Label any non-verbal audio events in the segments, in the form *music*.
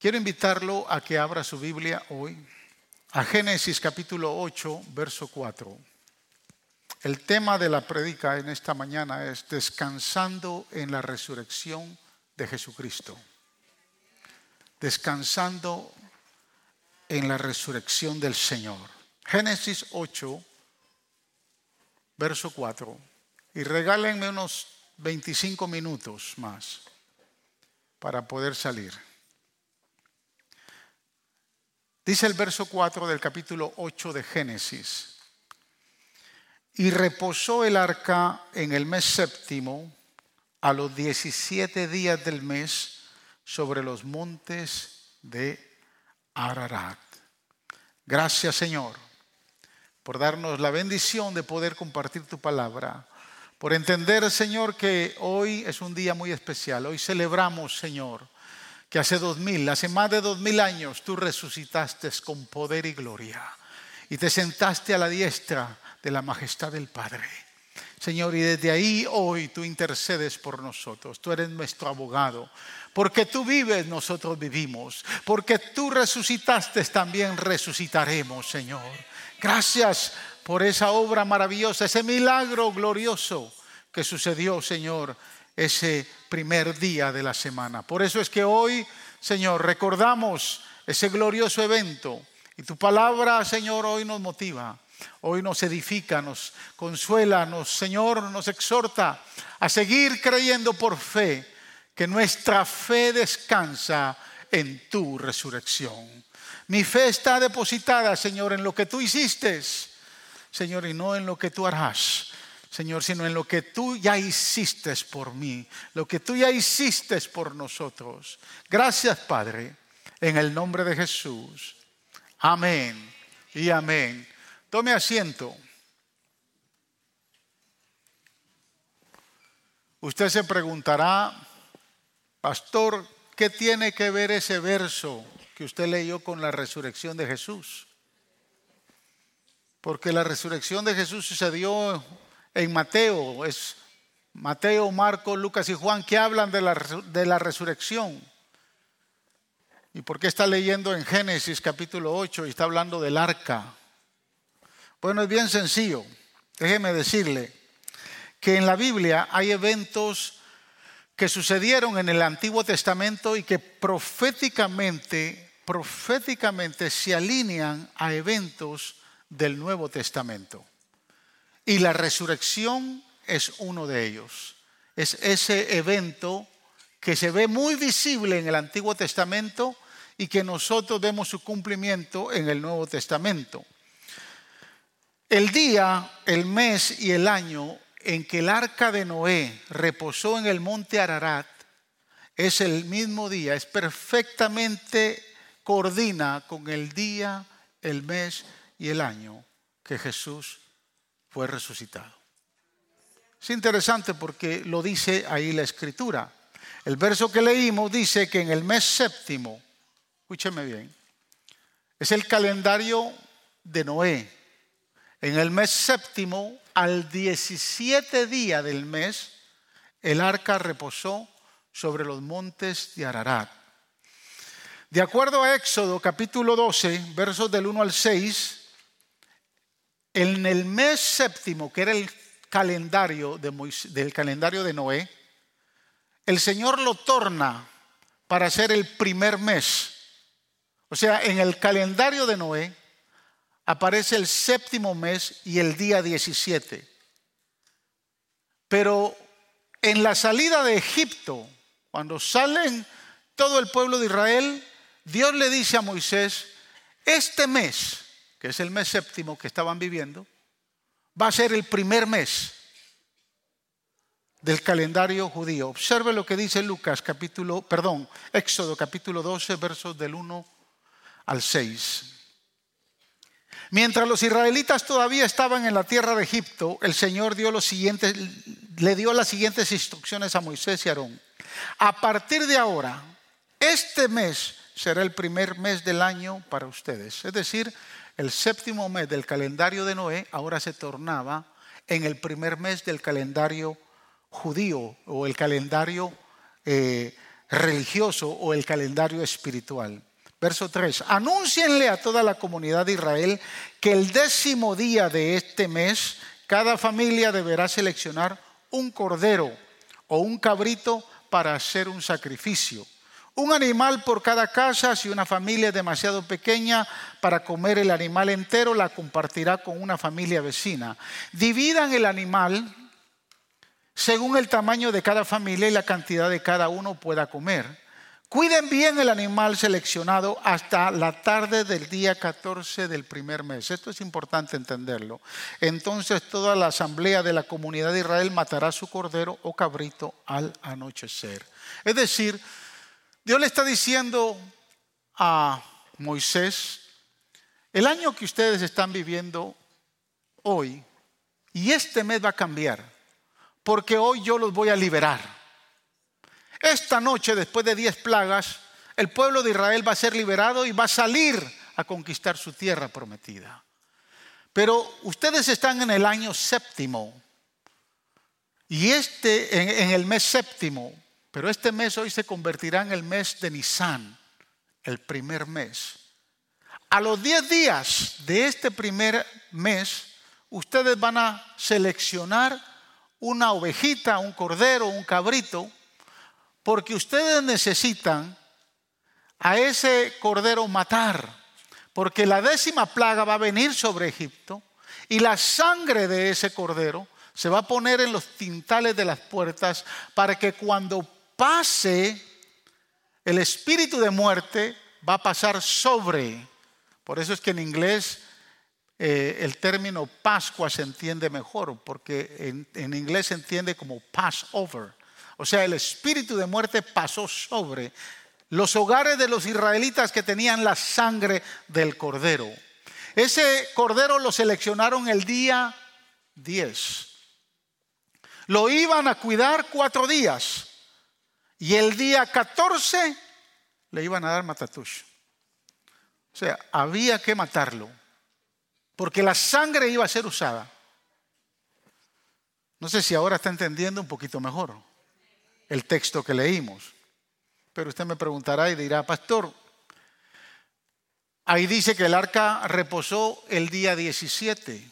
Quiero invitarlo a que abra su Biblia hoy a Génesis capítulo 8, verso 4. El tema de la prédica en esta mañana es descansando en la resurrección de Jesucristo. Descansando en la resurrección del Señor. Génesis 8, verso 4. Y regálenme unos 25 minutos más para poder salir. Dice el verso 4 del capítulo 8 de Génesis. Y reposó el arca en el mes séptimo, a los 17 días del mes, sobre los montes de Ararat. Gracias Señor por darnos la bendición de poder compartir tu palabra, por entender Señor que hoy es un día muy especial. Hoy celebramos Señor que hace dos mil, hace más de dos mil años tú resucitaste con poder y gloria y te sentaste a la diestra de la majestad del Padre. Señor, y desde ahí hoy tú intercedes por nosotros, tú eres nuestro abogado. Porque tú vives, nosotros vivimos. Porque tú resucitaste, también resucitaremos, Señor. Gracias por esa obra maravillosa, ese milagro glorioso que sucedió, Señor, ese primer día de la semana. Por eso es que hoy, Señor, recordamos ese glorioso evento. Y tu palabra, Señor, hoy nos motiva Hoy nos edifica, nos consuela, nos, Señor, nos exhorta a seguir creyendo por fe que nuestra fe descansa en tu resurrección. Mi fe está depositada, Señor, en lo que tú hiciste, Señor, y no en lo que tú harás. Señor, sino en lo que tú ya hiciste por mí, lo que tú ya hiciste por nosotros. Gracias, Padre, en el nombre de Jesús. Amén y amén. Tome asiento. Usted se preguntará, pastor, ¿qué tiene que ver ese verso que usted leyó con la resurrección de Jesús? Porque la resurrección de Jesús sucedió en Mateo, es Mateo, Marcos, Lucas y Juan que hablan de la, de la resurrección. ¿Y por qué está leyendo en Génesis capítulo 8 y está hablando del arca? Bueno, es bien sencillo. Déjeme decirle que en la Biblia hay eventos que sucedieron en el Antiguo Testamento y que proféticamente, proféticamente se alinean a eventos del Nuevo Testamento. Y la resurrección es uno de ellos. Es ese evento que se ve muy visible en el Antiguo Testamento y que nosotros vemos su cumplimiento en el Nuevo Testamento. El día, el mes y el año en que el arca de Noé reposó en el monte Ararat es el mismo día, es perfectamente coordina con el día, el mes y el año que Jesús fue resucitado. Es interesante porque lo dice ahí la escritura. El verso que leímos dice que en el mes séptimo, escúcheme bien, es el calendario de Noé, en el mes séptimo, al 17 día del mes, el arca reposó sobre los montes de Ararat. De acuerdo a Éxodo capítulo 12, versos del 1 al 6, en el mes séptimo, que era el calendario de del calendario de Noé, el Señor lo torna para ser el primer mes. O sea, en el calendario de Noé, aparece el séptimo mes y el día 17. Pero en la salida de Egipto, cuando salen todo el pueblo de Israel, Dios le dice a Moisés, este mes, que es el mes séptimo que estaban viviendo, va a ser el primer mes del calendario judío. Observe lo que dice Lucas capítulo, perdón, Éxodo capítulo 12, versos del 1 al 6. Mientras los israelitas todavía estaban en la tierra de Egipto, el Señor dio los siguientes, le dio las siguientes instrucciones a Moisés y Aarón. A partir de ahora, este mes será el primer mes del año para ustedes. Es decir, el séptimo mes del calendario de Noé ahora se tornaba en el primer mes del calendario judío o el calendario eh, religioso o el calendario espiritual. Verso 3. Anúncienle a toda la comunidad de Israel que el décimo día de este mes cada familia deberá seleccionar un cordero o un cabrito para hacer un sacrificio. Un animal por cada casa, si una familia es demasiado pequeña para comer el animal entero, la compartirá con una familia vecina. Dividan el animal según el tamaño de cada familia y la cantidad de cada uno pueda comer. Cuiden bien el animal seleccionado hasta la tarde del día 14 del primer mes. Esto es importante entenderlo. Entonces toda la asamblea de la comunidad de Israel matará su cordero o cabrito al anochecer. Es decir, Dios le está diciendo a Moisés, el año que ustedes están viviendo hoy y este mes va a cambiar, porque hoy yo los voy a liberar. Esta noche, después de diez plagas, el pueblo de Israel va a ser liberado y va a salir a conquistar su tierra prometida. Pero ustedes están en el año séptimo. Y este, en, el mes séptimo, pero este mes hoy se convertirá en el mes de Nisan, el primer mes. A los diez días de este primer mes, ustedes van a seleccionar una ovejita, un cordero, un cabrito, porque ustedes necesitan a ese cordero matar, porque la décima plaga va a venir sobre Egipto y la sangre de ese cordero se va a poner en los tintales de las puertas para que cuando pase el espíritu de muerte va a pasar sobre. Por eso es que en inglés eh, el término Pascua se entiende mejor, porque en, en inglés se entiende como Passover. O sea, el espíritu de muerte pasó sobre los hogares de los israelitas que tenían la sangre del cordero. Ese cordero lo seleccionaron el día 10. Lo iban a cuidar cuatro días. Y el día 14 le iban a dar matatush. O sea, había que matarlo. Porque la sangre iba a ser usada. No sé si ahora está entendiendo un poquito mejor el texto que leímos. Pero usted me preguntará y dirá, pastor, ahí dice que el arca reposó el día 17.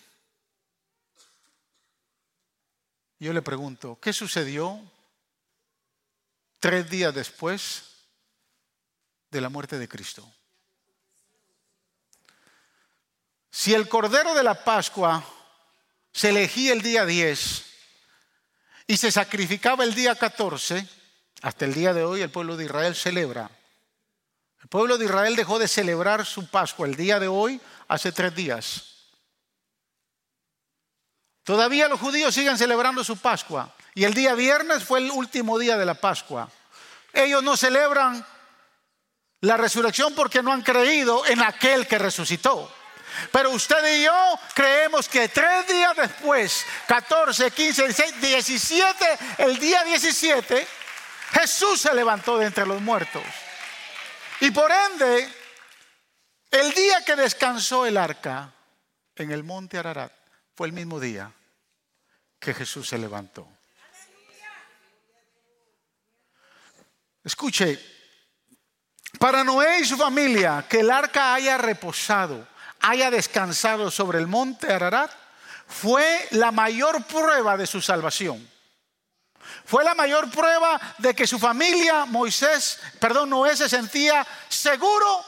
Yo le pregunto, ¿qué sucedió tres días después de la muerte de Cristo? Si el Cordero de la Pascua se elegía el día 10, y se sacrificaba el día 14, hasta el día de hoy el pueblo de Israel celebra. El pueblo de Israel dejó de celebrar su Pascua el día de hoy hace tres días. Todavía los judíos siguen celebrando su Pascua y el día viernes fue el último día de la Pascua. Ellos no celebran la resurrección porque no han creído en aquel que resucitó. Pero usted y yo creemos que tres días después, 14, 15, 16, 17, el día 17, Jesús se levantó de entre los muertos. Y por ende, el día que descansó el arca en el monte Ararat fue el mismo día que Jesús se levantó. Escuche, para Noé y su familia, que el arca haya reposado haya descansado sobre el monte Ararat fue la mayor prueba de su salvación. Fue la mayor prueba de que su familia, Moisés, perdón, Noé se sentía seguro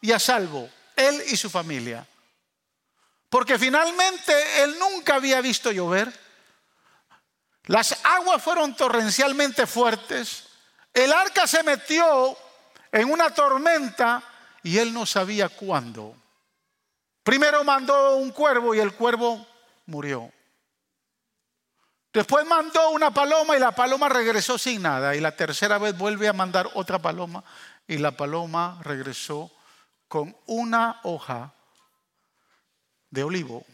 y a salvo, él y su familia. Porque finalmente él nunca había visto llover. Las aguas fueron torrencialmente fuertes. El arca se metió en una tormenta y él no sabía cuándo. Primero mandó un cuervo y el cuervo murió. Después mandó una paloma y la paloma regresó sin nada. Y la tercera vez vuelve a mandar otra paloma y la paloma regresó con una hoja de olivo.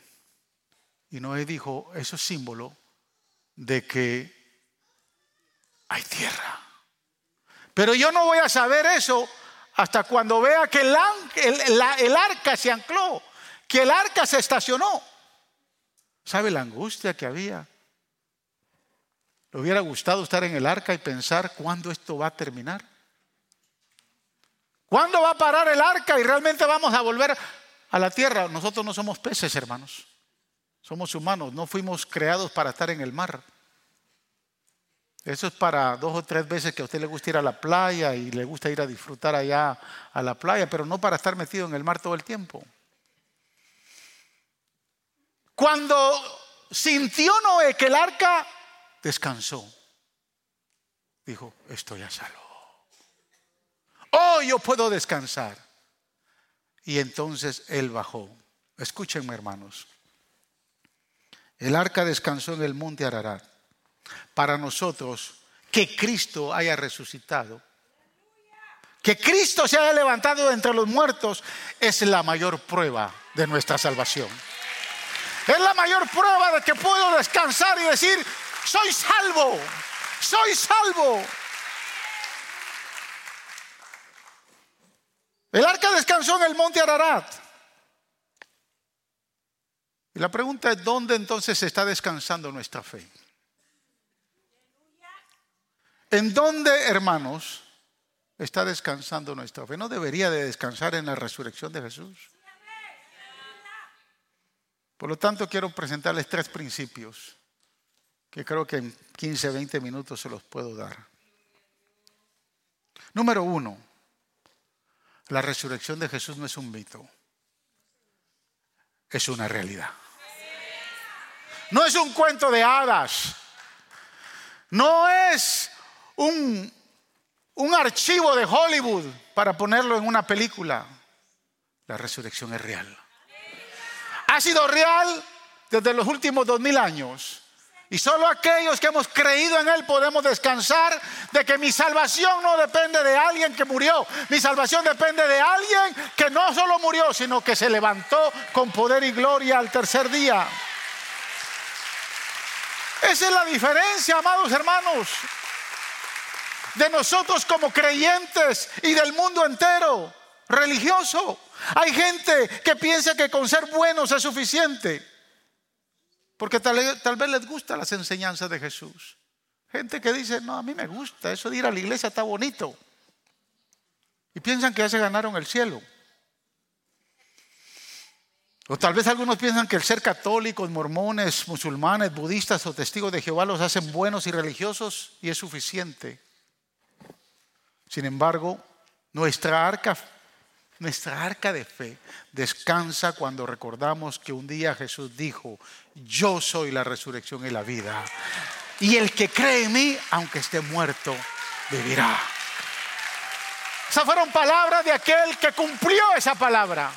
Y Noé dijo, eso es símbolo de que hay tierra. Pero yo no voy a saber eso hasta cuando vea que el, arca se ancló que el arca se estacionó. ¿Sabe la angustia que había? ¿Le hubiera gustado estar en el arca y pensar cuándo esto va a terminar? ¿Cuándo va a parar el arca y realmente vamos a volver a la tierra? Nosotros no somos peces, hermanos. Somos humanos, no fuimos creados para estar en el mar. Eso es para dos o tres veces que a usted le gusta ir a la playa y le gusta ir a disfrutar allá a la playa, pero no para estar metido en el mar todo el tiempo. Cuando sintió Noé que el arca descansó, dijo, estoy a salvo. Oh, yo puedo descansar. Y entonces él bajó. Escúchenme, hermanos. El arca descansó en el monte Ararat. Para nosotros, que Cristo haya resucitado, que Cristo se haya levantado entre los muertos, es la mayor prueba de nuestra salvación. Es la mayor prueba de que puedo descansar y decir, soy salvo, soy salvo. El arca descansó en el monte Ararat. Y la pregunta es, ¿dónde entonces está descansando nuestra fe? ¿En dónde, hermanos, está descansando nuestra fe? ¿No debería de descansar en la resurrección de Jesús? Por lo tanto, quiero presentarles tres principios que creo que en 15, 20 minutos se los puedo dar. Número uno, la resurrección de Jesús no es un mito, es una realidad. No es un cuento de hadas, no es un, un archivo de Hollywood para ponerlo en una película. La resurrección es real. Ha sido real desde los últimos dos mil años. Y solo aquellos que hemos creído en Él podemos descansar de que mi salvación no depende de alguien que murió. Mi salvación depende de alguien que no solo murió, sino que se levantó con poder y gloria al tercer día. Esa es la diferencia, amados hermanos, de nosotros como creyentes y del mundo entero religioso. Hay gente que piensa que con ser buenos es suficiente. Porque tal, vez les gusta las enseñanzas de Jesús. Gente que dice, no, a mí me gusta, eso de ir a la iglesia está bonito. Y piensan que ya se ganaron el cielo. O tal vez algunos piensan que el ser católicos, mormones, musulmanes, budistas o testigos de Jehová los hacen buenos y religiosos y es suficiente. Sin embargo, nuestra arca nuestra arca de fe descansa cuando recordamos que un día Jesús dijo, yo soy la resurrección y la vida. Y el que cree en mí, aunque esté muerto, vivirá. Esas fueron palabras de aquel que cumplió esa palabra.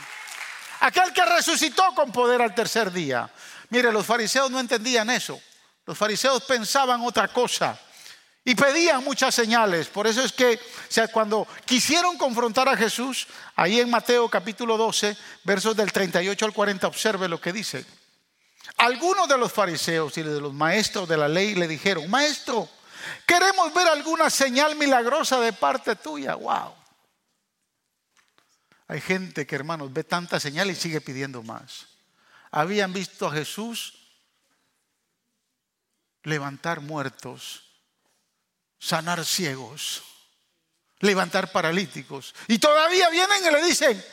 Aquel que resucitó con poder al tercer día. Mire, los fariseos no entendían eso. Los fariseos pensaban otra cosa. Y pedían muchas señales. Por eso es que sea, cuando quisieron confrontar a Jesús, ahí en Mateo capítulo 12, versos del 38 al 40, observe lo que dice. Algunos de los fariseos y de los maestros de la ley le dijeron, maestro, queremos ver alguna señal milagrosa de parte tuya. Wow. Hay gente que, hermanos, ve tanta señal y sigue pidiendo más. Habían visto a Jesús levantar muertos sanar ciegos, levantar paralíticos. Y todavía vienen y le dicen,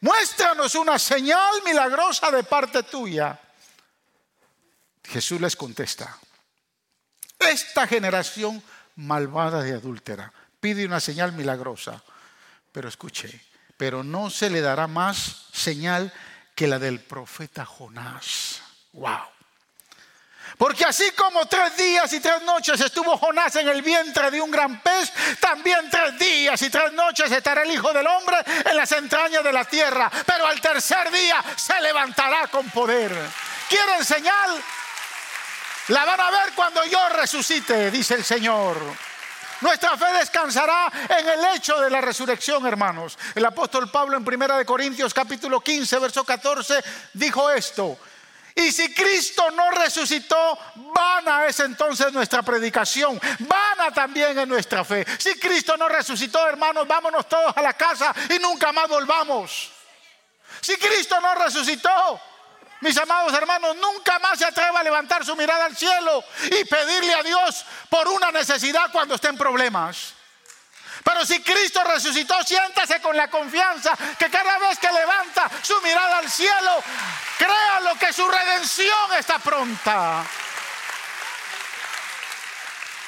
muéstranos una señal milagrosa de parte tuya. Jesús les contesta, esta generación malvada y adúltera pide una señal milagrosa, pero escuche, pero no se le dará más señal que la del profeta Jonás. Wow. Porque así como tres días y tres noches estuvo Jonás en el vientre de un gran pez, también tres días y tres noches estará el Hijo del Hombre en las entrañas de la tierra. Pero al tercer día se levantará con poder. ¿Quieren señal? La van a ver cuando yo resucite, dice el Señor. Nuestra fe descansará en el hecho de la resurrección, hermanos. El apóstol Pablo en 1 Corintios capítulo 15, verso 14, dijo esto. Y si Cristo no resucitó, vana es entonces nuestra predicación, vana también es nuestra fe. Si Cristo no resucitó, hermanos, vámonos todos a la casa y nunca más volvamos. Si Cristo no resucitó, mis amados hermanos, nunca más se atreva a levantar su mirada al cielo y pedirle a Dios por una necesidad cuando esté en problemas. Pero si Cristo resucitó, siéntase con la confianza que cada vez que levanta su mirada al cielo, créalo que su redención está pronta.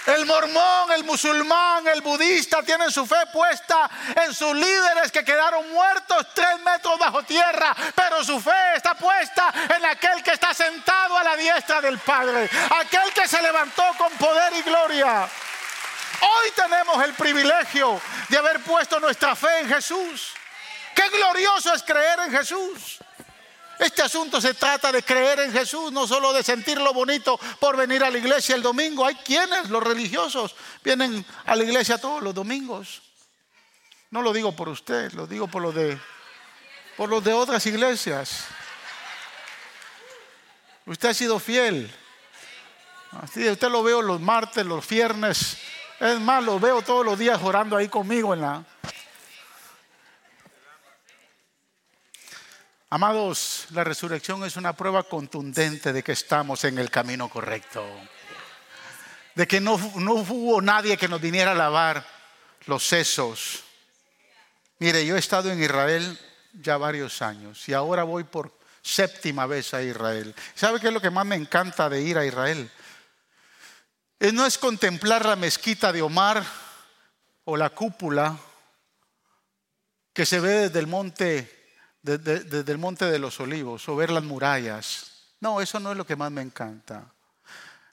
El mormón, el musulmán, el budista tienen su fe puesta en sus líderes que quedaron muertos tres metros bajo tierra, pero su fe está puesta en aquel que está sentado a la diestra del Padre, aquel que se levantó con poder y gloria. Hoy tenemos el privilegio de haber puesto nuestra fe en Jesús. Qué glorioso es creer en Jesús. Este asunto se trata de creer en Jesús, no solo de sentir lo bonito por venir a la iglesia el domingo. Hay quienes, los religiosos, vienen a la iglesia todos los domingos. No lo digo por usted, lo digo por los de, por los de otras iglesias. Usted ha sido fiel. usted lo veo los martes, los viernes. Es más, lo veo todos los días orando ahí conmigo en la, Amados, la resurrección es una prueba contundente de que estamos en el camino correcto. De que no, no hubo nadie que nos viniera a lavar los sesos. Mire, yo he estado en Israel ya varios años y ahora voy por séptima vez a Israel. ¿Sabe qué es lo que más me encanta de ir a Israel? No es contemplar la mezquita de Omar o la cúpula que se ve desde el monte desde, el Monte de los Olivos o ver las murallas. No, eso no es lo que más me encanta.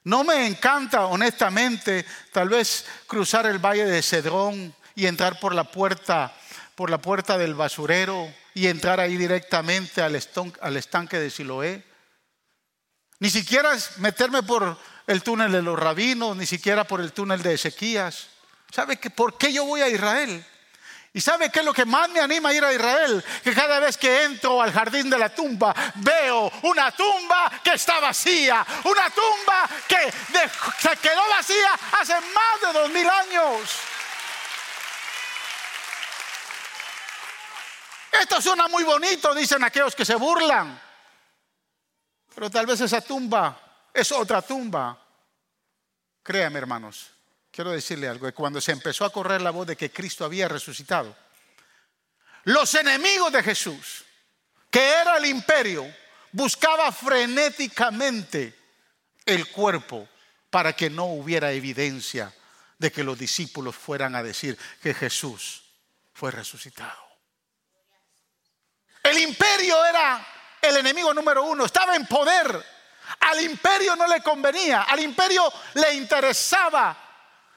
No me encanta, honestamente, tal vez cruzar el valle de Cedrón y entrar por la puerta, por la puerta del basurero y entrar ahí directamente al, al estanque de Siloé. Ni siquiera meterme por el túnel de los rabinos, ni siquiera por el túnel de Ezequías. ¿Sabe que, por qué yo voy a Israel? ¿Y sabe qué es lo que más me anima a ir a Israel? Que cada vez que entro al jardín de la tumba veo una tumba que está vacía, una tumba que se quedó vacía hace más de dos mil años. Esto suena muy bonito, dicen aquellos que se burlan. Pero tal vez esa tumba es otra tumba. Créame, hermanos, quiero decirle algo, cuando se empezó a correr la voz de que Cristo había resucitado, los enemigos de Jesús, que era el imperio, buscaba frenéticamente el cuerpo para que no hubiera evidencia de que los discípulos fueran a decir que Jesús fue resucitado. El imperio era el enemigo número uno, estaba en poder. Al imperio no le convenía, al imperio le interesaba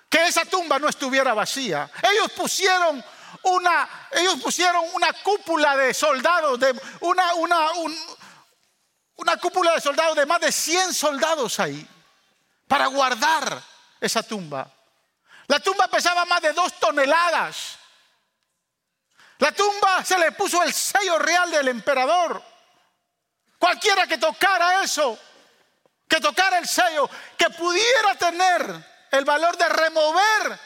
que esa tumba no estuviera vacía. Ellos pusieron una, ellos pusieron una cúpula de soldados, de una, una, una cúpula de soldados de más de 100 soldados ahí para guardar esa tumba. La tumba pesaba más de dos toneladas. La tumba se le puso el sello real del emperador. Cualquiera que tocara eso, que tocara el sello, que pudiera tener el valor de remover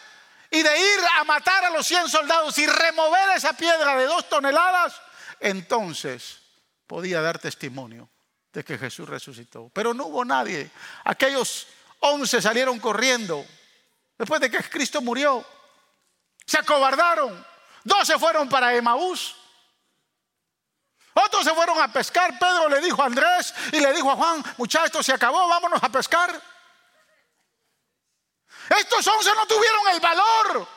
y de ir a matar a los 100 soldados y remover esa piedra de dos toneladas, entonces podía dar testimonio de que Jesús resucitó. Pero no hubo nadie. Aquellos 11 salieron corriendo después de que Cristo murió. Se acobardaron. 12 fueron para Emaús. Otros se fueron a pescar. Pedro le dijo a Andrés y le dijo a Juan, muchachos, se acabó, vámonos a pescar. Estos once no tuvieron el valor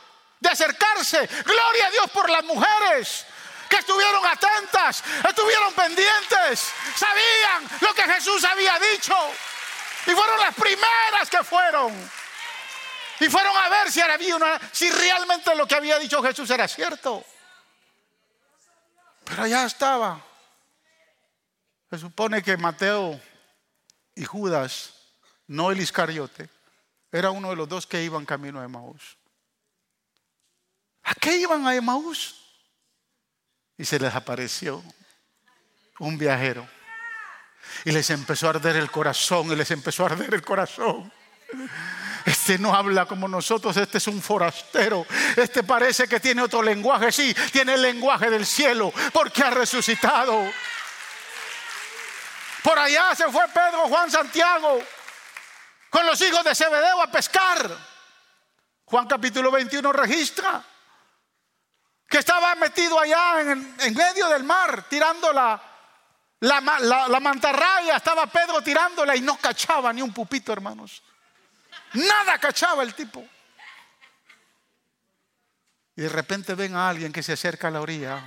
de acercarse. Gloria a Dios por las mujeres que estuvieron atentas, estuvieron pendientes, sabían lo que Jesús había dicho. Y fueron las primeras que fueron. Y fueron a ver si, si realmente lo que había dicho Jesús era cierto. Pero allá estaba. Se supone que Mateo y Judas, no el Iscariote, era uno de los dos que iban camino a Emaús. ¿A qué iban a Emaús? Y se les apareció un viajero. Y les empezó a arder el corazón, y les empezó a arder el corazón. Este no habla como nosotros, este es un forastero. Este parece que tiene otro lenguaje, sí, tiene el lenguaje del cielo, porque ha resucitado. Por allá se fue Pedro, Juan, Santiago con los hijos de Zebedeo a pescar. Juan capítulo 21 registra que estaba metido allá en, medio del mar, tirando la, la, mantarraya, estaba Pedro tirándola y no cachaba ni un pupito, hermanos. Nada cachaba el tipo. Y de repente ven a alguien que se acerca a la orilla,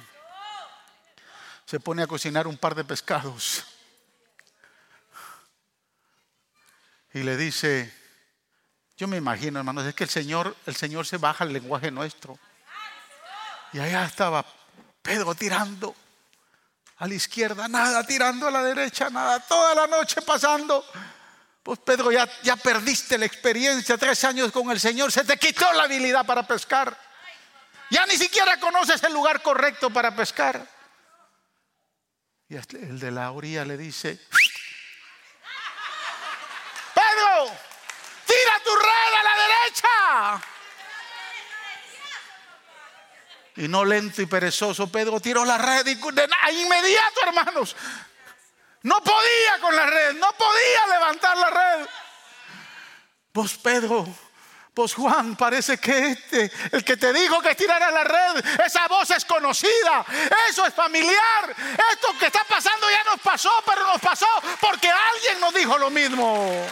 se pone a cocinar un par de pescados y le dice, yo me imagino, hermanos, es que el Señor, el Señor se baja al lenguaje nuestro. Y allá estaba Pedro tirando a la izquierda, nada, tirando a la derecha, nada, toda la noche pasando. Pues Pedro, ya, ya perdiste la experiencia, tres años con el Señor, se te quitó la habilidad para pescar. Ya ni siquiera conoces el lugar correcto para pescar. Y el de la orilla le dice, Pedro, tira tu red a la derecha. Y no lento y perezoso, Pedro tiró la red de inmediato, hermanos. No podía con la red, no podía levantar la red. Pues Pedro, pues Juan, parece que este, el que te dijo que tirara la red, esa voz es conocida, eso es familiar. Esto que está pasando ya nos pasó, pero nos pasó porque alguien nos dijo lo mismo.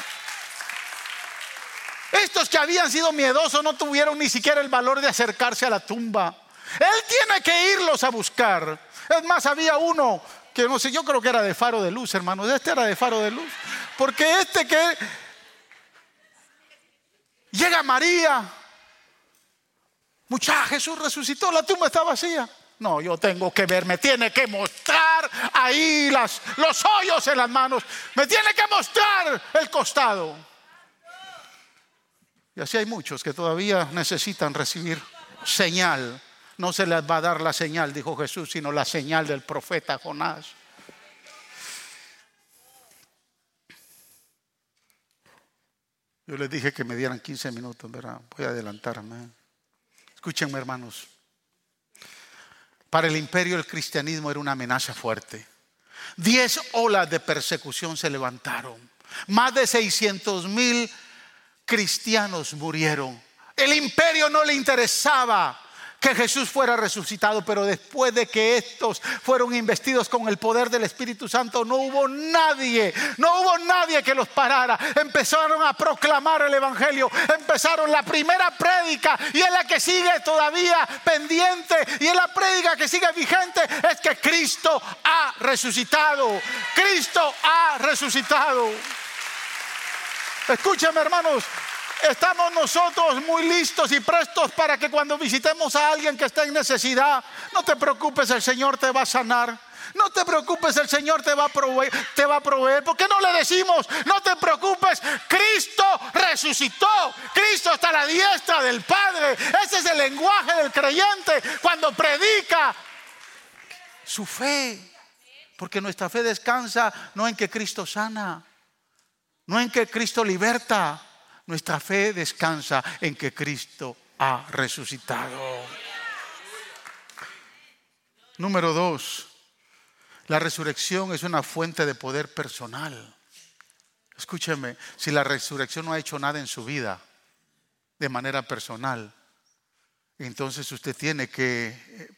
Estos que habían sido miedosos no tuvieron ni siquiera el valor de acercarse a la tumba. Él tiene que irlos a buscar. Es más, había uno que no sé, yo creo que era de faro de luz, hermanos. Este era de faro de luz. Porque este que llega María, mucha Jesús resucitó, la tumba está vacía. No, yo tengo que ver, me tiene que mostrar ahí las, los hoyos en las manos, me tiene que mostrar el costado. Y así hay muchos que todavía necesitan recibir señal no se les va a dar la señal, dijo Jesús, sino la señal del profeta Jonás. Yo les dije que me dieran 15 minutos, ¿verdad? Voy a adelantarme. Escúchenme, hermanos. Para el imperio el cristianismo era una amenaza fuerte. Diez olas de persecución se levantaron. Más de 600 mil cristianos murieron. El imperio no le interesaba que Jesús fuera resucitado, pero después de que estos fueron investidos con el poder del Espíritu Santo, no hubo nadie, no hubo nadie que los parara. Empezaron a proclamar el Evangelio, empezaron la primera prédica y es la que sigue todavía pendiente y es la prédica que sigue vigente, es que Cristo ha resucitado, Cristo ha resucitado. Escúchame hermanos, Estamos nosotros muy listos y prestos para que cuando visitemos a alguien que está en necesidad, no te preocupes, el Señor te va a sanar. No te preocupes, el Señor te va a proveer, te va a proveer. ¿Por qué no le decimos, no te preocupes, Cristo resucitó, Cristo está a la diestra del Padre. Ese es el lenguaje del creyente cuando predica su fe. Porque nuestra fe descansa no en que Cristo sana, no en que Cristo liberta, nuestra fe descansa en que Cristo ha resucitado. Número dos, la resurrección es una fuente de poder personal. Escúcheme, si la resurrección no ha hecho nada en su vida de manera personal, entonces usted tiene que eh,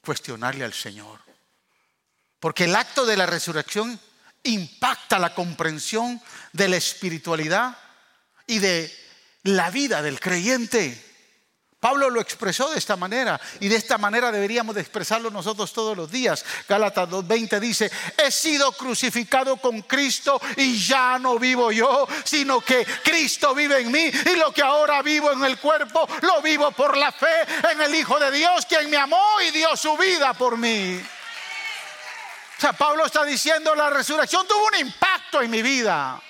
cuestionarle al Señor. Porque el acto de la resurrección impacta la comprensión de la espiritualidad y de la vida del creyente. Pablo lo expresó de esta manera y de esta manera deberíamos de expresarlo nosotros todos los días. Gálatas 2.20 dice, he sido crucificado con Cristo y ya no vivo yo, sino que Cristo vive en mí y lo que ahora vivo en el cuerpo lo vivo por la fe en el Hijo de Dios, quien me amó y dio su vida por mí. O sea, Pablo está diciendo, la resurrección tuvo un impacto en mi vida.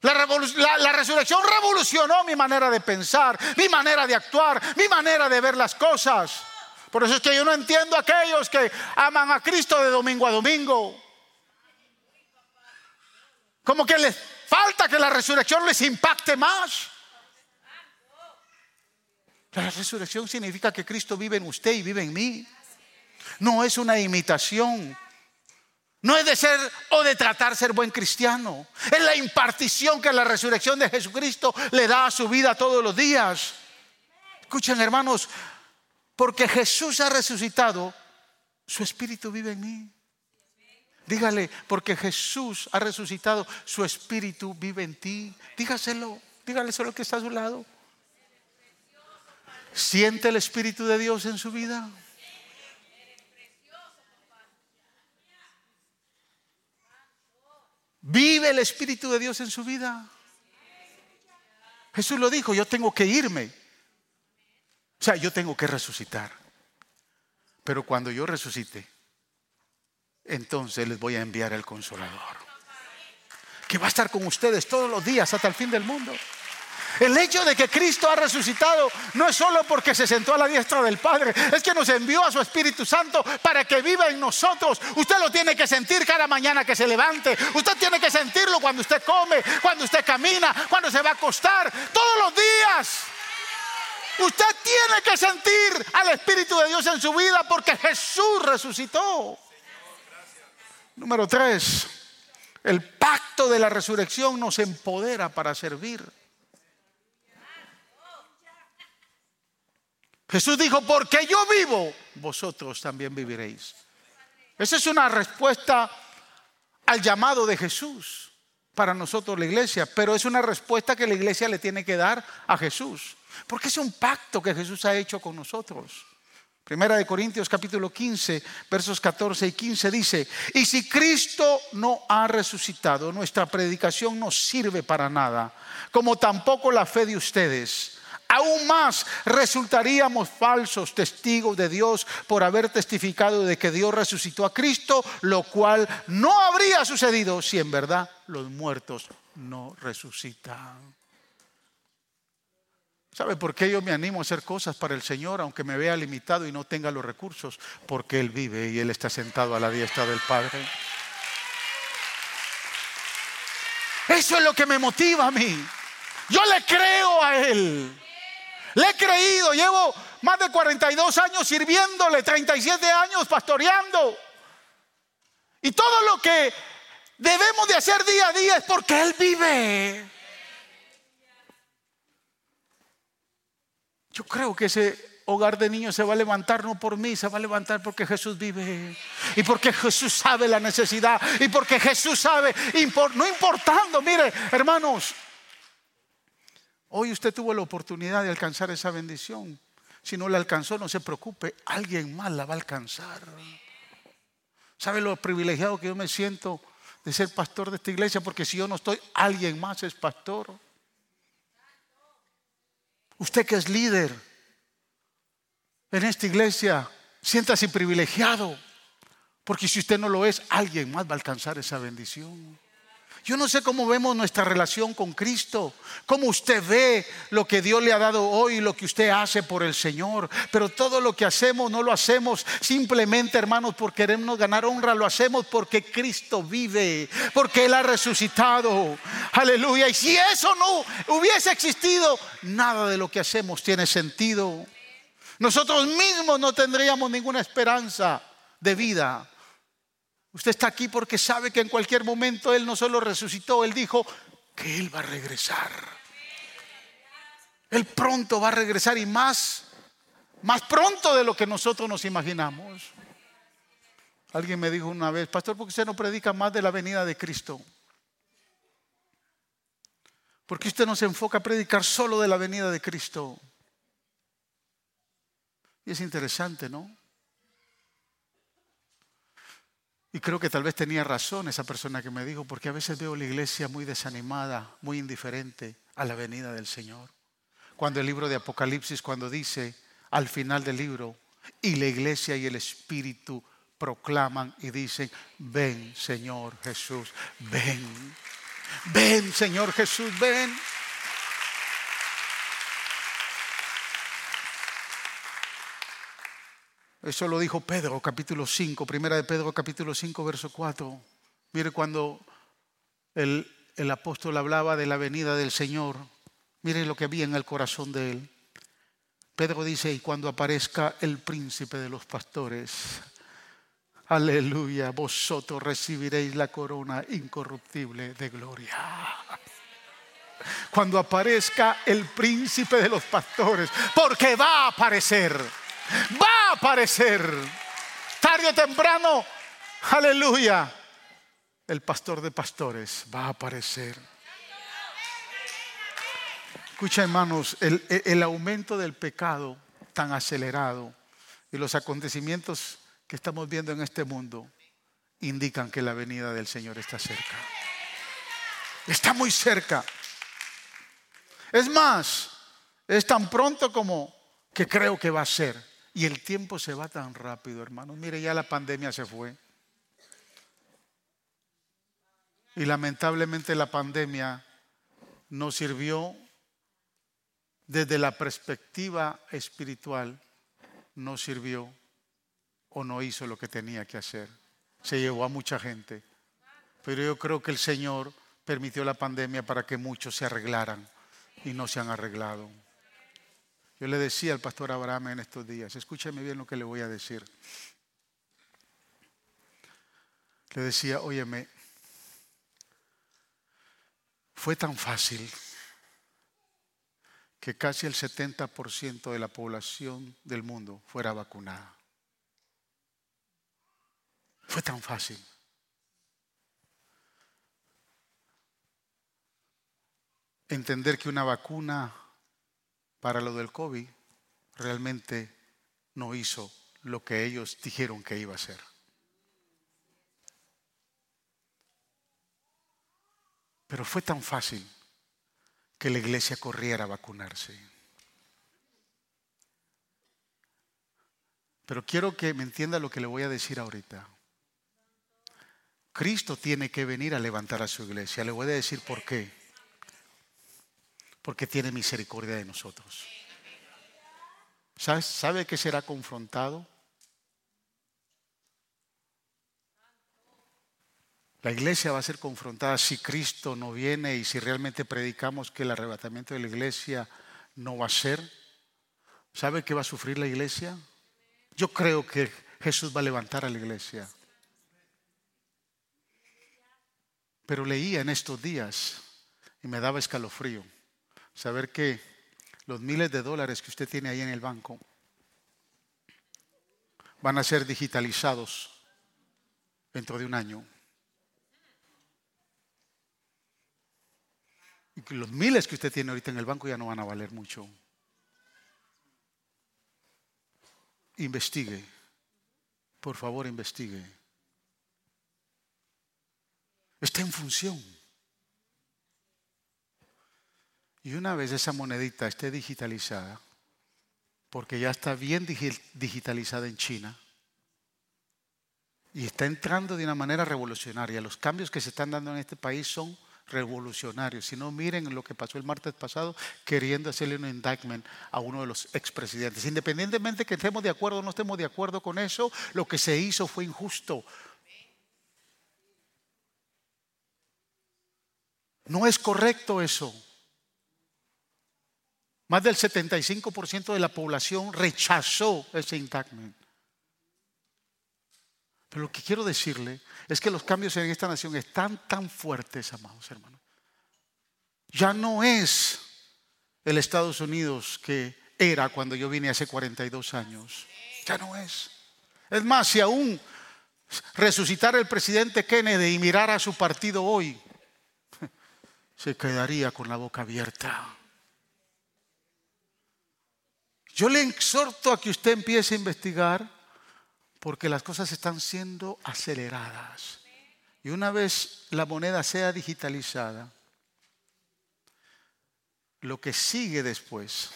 La, resurrección revolucionó mi manera de pensar, mi manera de actuar, mi manera de ver las cosas. Por eso es que yo no entiendo a aquellos que aman a Cristo de domingo a domingo. Como que les falta que la resurrección les impacte más. La resurrección significa que Cristo vive en usted y vive en mí. No es una imitación. No es de ser o de tratar ser buen cristiano. Es la impartición que la resurrección de Jesucristo le da a su vida todos los días. Escuchen hermanos, porque Jesús ha resucitado, su espíritu vive en mí. Dígale, porque Jesús ha resucitado, su espíritu vive en ti. Dígaselo, dígale solo que está a su lado. ¿Siente el espíritu de Dios en su vida? ¿Vive el espíritu de Dios en su vida? Jesús lo dijo, yo tengo que irme. O sea, yo tengo que resucitar. Pero cuando yo resucite, entonces les voy a enviar el consolador. Que va a estar con ustedes todos los días hasta el fin del mundo. El hecho de que Cristo ha resucitado no es solo porque se sentó a la diestra del Padre, es que nos envió a su Espíritu Santo para que viva en nosotros. Usted lo tiene que sentir cada mañana que se levante. Usted tiene que sentirlo cuando usted come, cuando usted camina, cuando se va a acostar, todos los días. Usted tiene que sentir al Espíritu de Dios en su vida porque Jesús resucitó. Número tres, el pacto de la resurrección nos empodera para servir. Jesús dijo, porque yo vivo, vosotros también viviréis. Esa es una respuesta al llamado de Jesús para nosotros la iglesia, pero es una respuesta que la iglesia le tiene que dar a Jesús, porque es un pacto que Jesús ha hecho con nosotros. Primera de Corintios capítulo 15, versos 14 y 15 dice, y si Cristo no ha resucitado, nuestra predicación no sirve para nada, como tampoco la fe de ustedes. Aún más resultaríamos falsos testigos de Dios por haber testificado de que Dios resucitó a Cristo, lo cual no habría sucedido si en verdad los muertos no resucitan. ¿Sabe por qué yo me animo a hacer cosas para el Señor, aunque me vea limitado y no tenga los recursos? Porque Él vive y Él está sentado a la diestra del Padre. Eso es lo que me motiva a mí. Yo le creo a Él. Le he creído, llevo más de 42 años sirviéndole, 37 años pastoreando. Y todo lo que debemos de hacer día a día es porque Él vive. Yo creo que ese hogar de niños se va a levantar no por mí, se va a levantar porque Jesús vive y porque Jesús sabe la necesidad y porque Jesús sabe, no importando, mire, hermanos, Hoy usted tuvo la oportunidad de alcanzar esa bendición. Si no la alcanzó, no se preocupe, alguien más la va a alcanzar. ¿Sabe lo privilegiado que yo me siento de ser pastor de esta iglesia? Porque si yo no estoy, alguien más es pastor. Usted que es líder en esta iglesia, siéntase privilegiado. Porque si usted no lo es, alguien más va a alcanzar esa bendición. Yo no sé cómo vemos nuestra relación con Cristo, cómo usted ve lo que Dios le ha dado hoy, lo que usted hace por el Señor, pero todo lo que hacemos no lo hacemos simplemente, hermanos, por querernos ganar honra, lo hacemos porque Cristo vive, porque Él ha resucitado. Aleluya. Y si eso no hubiese existido, nada de lo que hacemos tiene sentido. Nosotros mismos no tendríamos ninguna esperanza de vida Usted está aquí porque sabe que en cualquier momento Él no solo resucitó, Él dijo que Él va a regresar. Él pronto va a regresar y más, más pronto de lo que nosotros nos imaginamos. Alguien me dijo una vez, pastor, ¿por qué usted no predica más de la venida de Cristo? ¿Por qué usted no se enfoca a predicar solo de la venida de Cristo? Y es interesante, ¿no? Y creo que tal vez tenía razón esa persona que me dijo, porque a veces veo la iglesia muy desanimada, muy indiferente a la venida del Señor. Cuando el libro de Apocalipsis, cuando dice al final del libro, y la iglesia y el Espíritu proclaman y dicen, ven Señor Jesús, ven, ven Señor Jesús, ven. Eso lo dijo Pedro, capítulo 5, primera de Pedro, capítulo 5, verso 4. Mire cuando el, el apóstol hablaba de la venida del Señor, mire lo que había en el corazón de él. Pedro dice, y cuando aparezca el príncipe de los pastores, aleluya, vosotros recibiréis la corona incorruptible de gloria. Cuando aparezca el príncipe de los pastores, porque va a aparecer Va a aparecer. Tarde o temprano, aleluya. El pastor de pastores va a aparecer. Escucha, hermanos, el, el aumento del pecado tan acelerado y los acontecimientos que estamos viendo en este mundo indican que la venida del Señor está cerca. Está muy cerca. Es más, es tan pronto como que creo que va a ser. Y el tiempo se va tan rápido, hermanos. Mire, ya la pandemia se fue. Y lamentablemente la pandemia no sirvió desde la perspectiva espiritual, no sirvió o no hizo lo que tenía que hacer. Se llevó a mucha gente. Pero yo creo que el Señor permitió la pandemia para que muchos se arreglaran y no se han arreglado. Yo le decía al pastor Abraham en estos días, escúcheme bien lo que le voy a decir. Le decía, óyeme, fue tan fácil que casi el 70% de la población del mundo fuera vacunada. Fue tan fácil. Entender que una vacuna para lo del COVID realmente no hizo lo que ellos dijeron que iba a hacer. Pero fue tan fácil que la iglesia corriera a vacunarse. Pero quiero que me entienda lo que le voy a decir ahorita. Cristo tiene que venir a levantar a su iglesia. Le voy a decir por qué. Porque tiene misericordia de nosotros. ¿Sabe, ¿Sabe que será confrontado? La iglesia va a ser confrontada si Cristo no viene y si realmente predicamos que el arrebatamiento de la iglesia no va a ser. ¿Sabe qué va a sufrir la iglesia? Yo creo que Jesús va a levantar a la iglesia. Pero leía en estos días y me daba escalofrío saber que los miles de dólares que usted tiene ahí en el banco van a ser digitalizados dentro de un año. Y los miles que usted tiene ahorita en el banco ya no van a valer mucho. Investigue. Por favor, investigue. Está en función. Y una vez esa monedita esté digitalizada, porque ya está bien digitalizada en China, y está entrando de una manera revolucionaria, los cambios que se están dando en este país son revolucionarios. Si no, miren lo que pasó el martes pasado queriendo hacerle un indictment a uno de los expresidentes. Independientemente que estemos de acuerdo o no estemos de acuerdo con eso, lo que se hizo fue injusto. No es correcto eso. Más del 75% de la población rechazó ese indictment. Pero lo que quiero decirle es que los cambios en esta nación están tan fuertes, amados hermanos. Ya no es el Estados Unidos que era cuando yo vine hace 42 años. Ya no es. Es más, si aún resucitara el presidente Kennedy y mirara a su partido hoy, *laughs* se quedaría con la boca abierta. Yo le exhorto a que usted empiece a investigar porque las cosas están siendo aceleradas. Y una vez la moneda sea digitalizada, lo que sigue después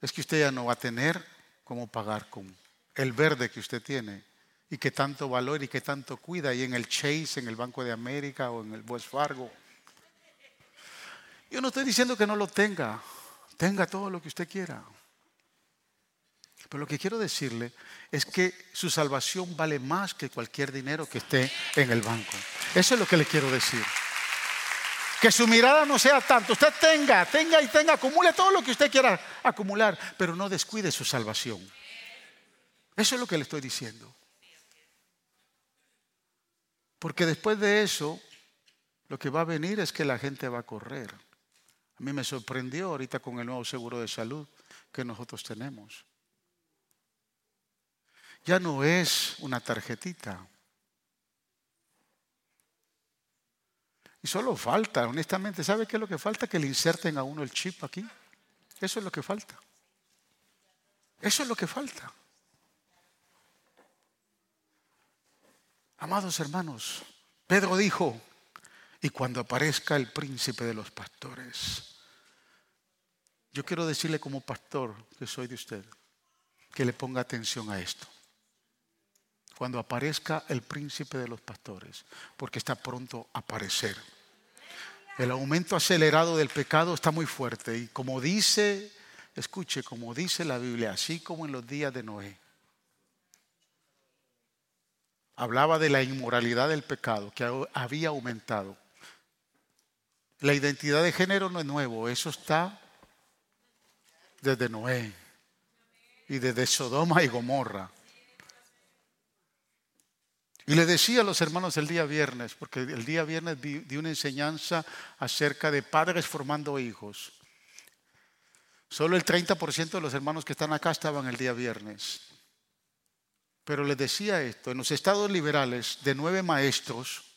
es que usted ya no va a tener cómo pagar con el verde que usted tiene y que tanto valor y que tanto cuida y en el Chase, en el Banco de América o en el Wells Fargo. Yo no estoy diciendo que no lo tenga, tenga todo lo que usted quiera. Pero lo que quiero decirle es que su salvación vale más que cualquier dinero que esté en el banco. Eso es lo que le quiero decir. Que su mirada no sea tanto. Usted tenga, tenga y tenga, acumule todo lo que usted quiera acumular, pero no descuide su salvación. Eso es lo que le estoy diciendo. Porque después de eso, lo que va a venir es que la gente va a correr. A mí me sorprendió ahorita con el nuevo seguro de salud que nosotros tenemos. Ya no es una tarjetita. Y solo falta, honestamente, ¿sabe qué es lo que falta? Que le inserten a uno el chip aquí. Eso es lo que falta. Eso es lo que falta. Amados hermanos, Pedro dijo, y cuando aparezca el príncipe de los pastores, yo quiero decirle como pastor que soy de usted, que le ponga atención a esto. Cuando aparezca el príncipe de los pastores, porque está pronto a aparecer. El aumento acelerado del pecado está muy fuerte y como dice, escuche, como dice la Biblia, así como en los días de Noé, hablaba de la inmoralidad del pecado que había aumentado. La identidad de género no es nuevo, eso está desde Noé y desde Sodoma y Gomorra. Y le decía a los hermanos el día viernes, porque el día viernes di una enseñanza acerca de padres formando hijos. Solo el 30% de los hermanos que están acá estaban el día viernes. Pero les decía esto, en los estados liberales de nueve maestros,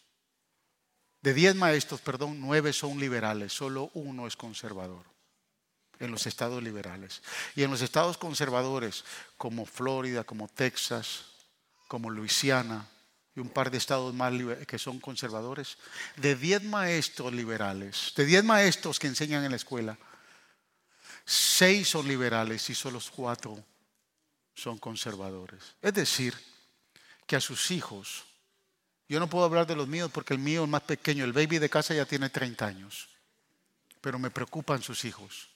de diez maestros, perdón, nueve son liberales, solo uno es conservador en los estados liberales. Y en los estados conservadores, como Florida, como Texas, como Luisiana, y un par de estados más que son conservadores, de diez maestros liberales, de diez maestros que enseñan en la escuela, seis son liberales y solo cuatro son conservadores. Es decir, que a sus hijos, yo no puedo hablar de los míos porque el mío es más pequeño, el baby de casa ya tiene 30 años, pero me preocupan sus hijos,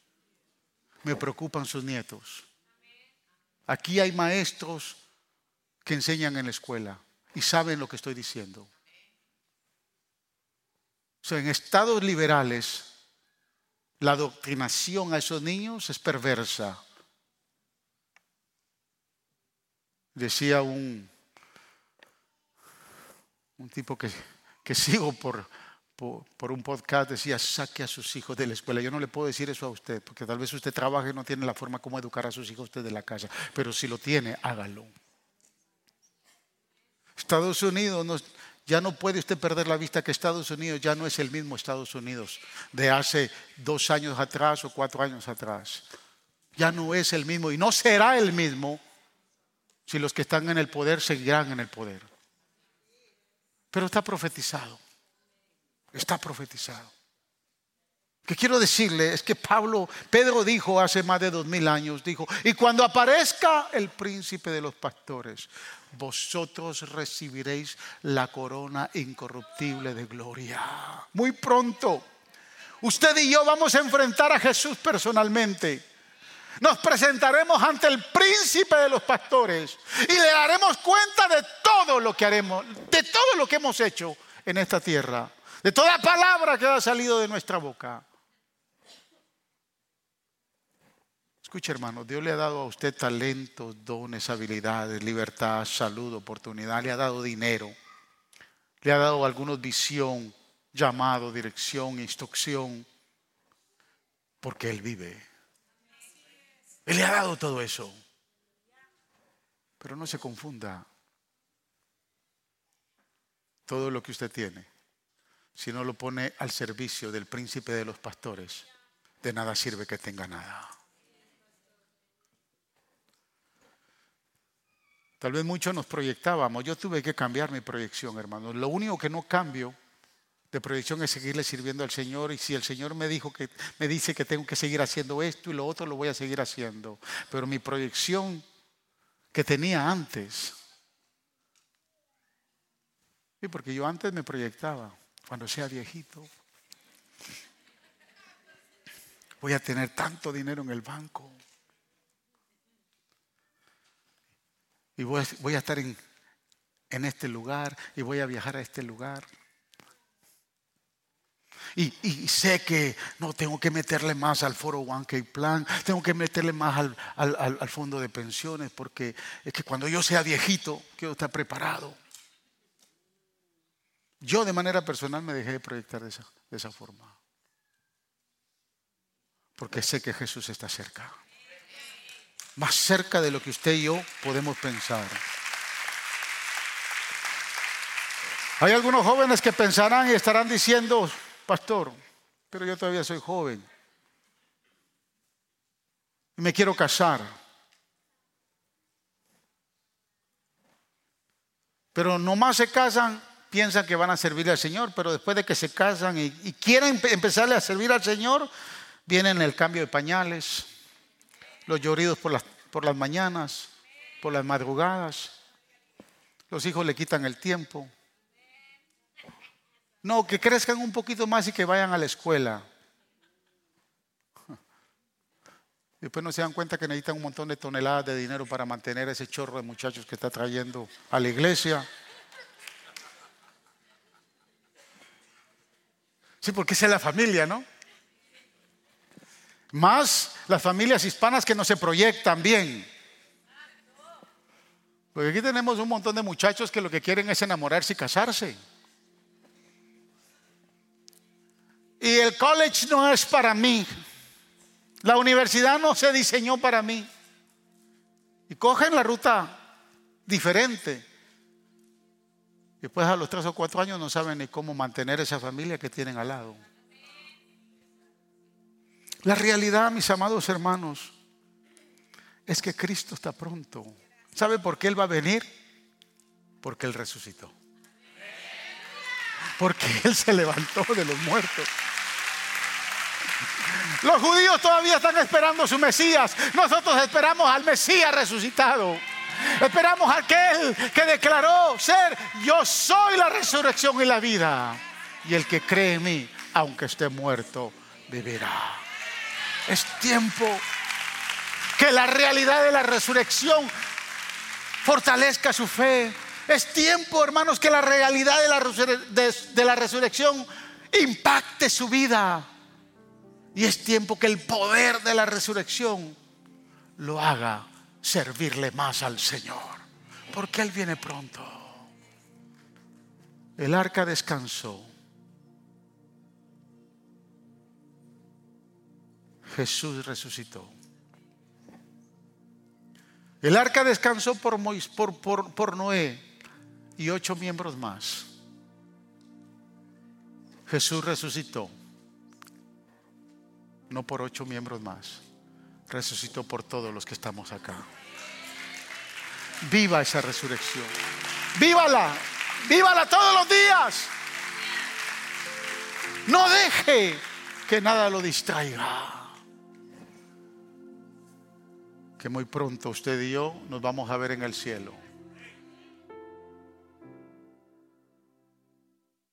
me preocupan sus nietos. Aquí hay maestros que enseñan en la escuela y saben lo que estoy diciendo. en estados liberales, la doctrinación a esos niños es perversa. Decía un, un tipo que, que sigo por, por, un podcast, decía, saque a sus hijos de la escuela. Yo no le puedo decir eso a usted, porque tal vez usted trabaje y no tiene la forma como educar a sus hijos usted de la casa, pero si lo tiene, hágalo. Estados Unidos ya no puede usted perder la vista que Estados Unidos ya no es el mismo Estados Unidos de hace dos años atrás o cuatro años atrás. Ya no es el mismo y no será el mismo si los que están en el poder seguirán en el poder. Pero está profetizado. Está profetizado. Lo que quiero decirle es que Pablo, Pedro dijo hace más de dos mil años, dijo, y cuando aparezca el príncipe de los pastores, vosotros recibiréis la corona incorruptible de gloria. Muy pronto, usted y yo vamos a enfrentar a Jesús personalmente. Nos presentaremos ante el príncipe de los pastores y le daremos cuenta de todo lo que haremos, de todo lo que hemos hecho en esta tierra, de toda palabra que ha salido de nuestra boca. Escuche hermano, Dios le ha dado a usted talentos, dones, habilidades, libertad, salud, oportunidad, le ha dado dinero, le ha dado algunos visión, llamado, dirección, instrucción, porque Él vive. Él le ha dado todo eso. Pero no se confunda. Todo lo que usted tiene, si no lo pone al servicio del príncipe de los pastores, de nada sirve que tenga nada. Tal vez muchos nos proyectábamos. Yo tuve que cambiar mi proyección, hermano. Lo único que no cambio de proyección es seguirle sirviendo al Señor y si el Señor me dijo que me dice que tengo que seguir haciendo esto y lo otro lo voy a seguir haciendo, pero mi proyección que tenía antes Sí, porque yo antes me proyectaba cuando sea viejito voy a tener tanto dinero en el banco y voy a, voy a estar en, en este lugar y voy a viajar a este lugar. Y, sé que no tengo que meterle más al foro One k plan, tengo que meterle más al, al, fondo de pensiones, porque es que cuando yo sea viejito, quiero estar preparado. Yo de manera personal me dejé de proyectar de esa, de esa forma, porque sé que Jesús está cerca. más cerca de lo que usted y yo podemos pensar. Hay algunos jóvenes que pensarán y estarán diciendo, pastor, pero yo todavía soy joven y me quiero casar. Pero nomás se casan, piensan que van a servir al Señor, pero después de que se casan y, quieren empezarle a servir al Señor, vienen el cambio de pañales, los lloridos por las, por las mañanas, por las madrugadas. Los hijos le quitan el tiempo. No, que crezcan un poquito más y que vayan a la escuela. *laughs* Después no se dan cuenta que necesitan un montón de toneladas de dinero para mantener ese chorro de muchachos que está trayendo a la iglesia. Sí, porque esa es la familia, ¿no? Más las familias hispanas que no se proyectan bien. Porque aquí tenemos un montón de muchachos que lo que quieren es enamorarse y casarse. Y el college no es para mí. La universidad no se diseñó para mí. Y cogen la ruta diferente. Después a los tres o cuatro años no saben ni cómo mantener esa familia que tienen al lado. La realidad, mis amados hermanos, es que Cristo está pronto. ¿Sabe por qué Él va a venir? Porque Él resucitó. Porque *laughs* Él se levantó de los muertos. Los judíos todavía están esperando su Mesías. Nosotros esperamos al Mesías resucitado. Esperamos a aquel que declaró ser yo soy la resurrección y la vida. Y el que cree en mí, aunque esté muerto, vivirá. Es tiempo que la realidad de la resurrección fortalezca su fe. Es tiempo, hermanos, que la realidad de la, resurrección impacte su vida. Y es tiempo que el poder de la resurrección lo haga servirle más al Señor. Porque Él viene pronto. El arca descansó. Jesús resucitó. El arca descansó por, por, por, Noé y ocho miembros más. Jesús resucitó no por ocho miembros más, resucitó por todos los que estamos acá. Viva esa resurrección. Vívala, vívala todos los días. No deje que nada lo distraiga. Que muy pronto usted y yo nos vamos a ver en el cielo.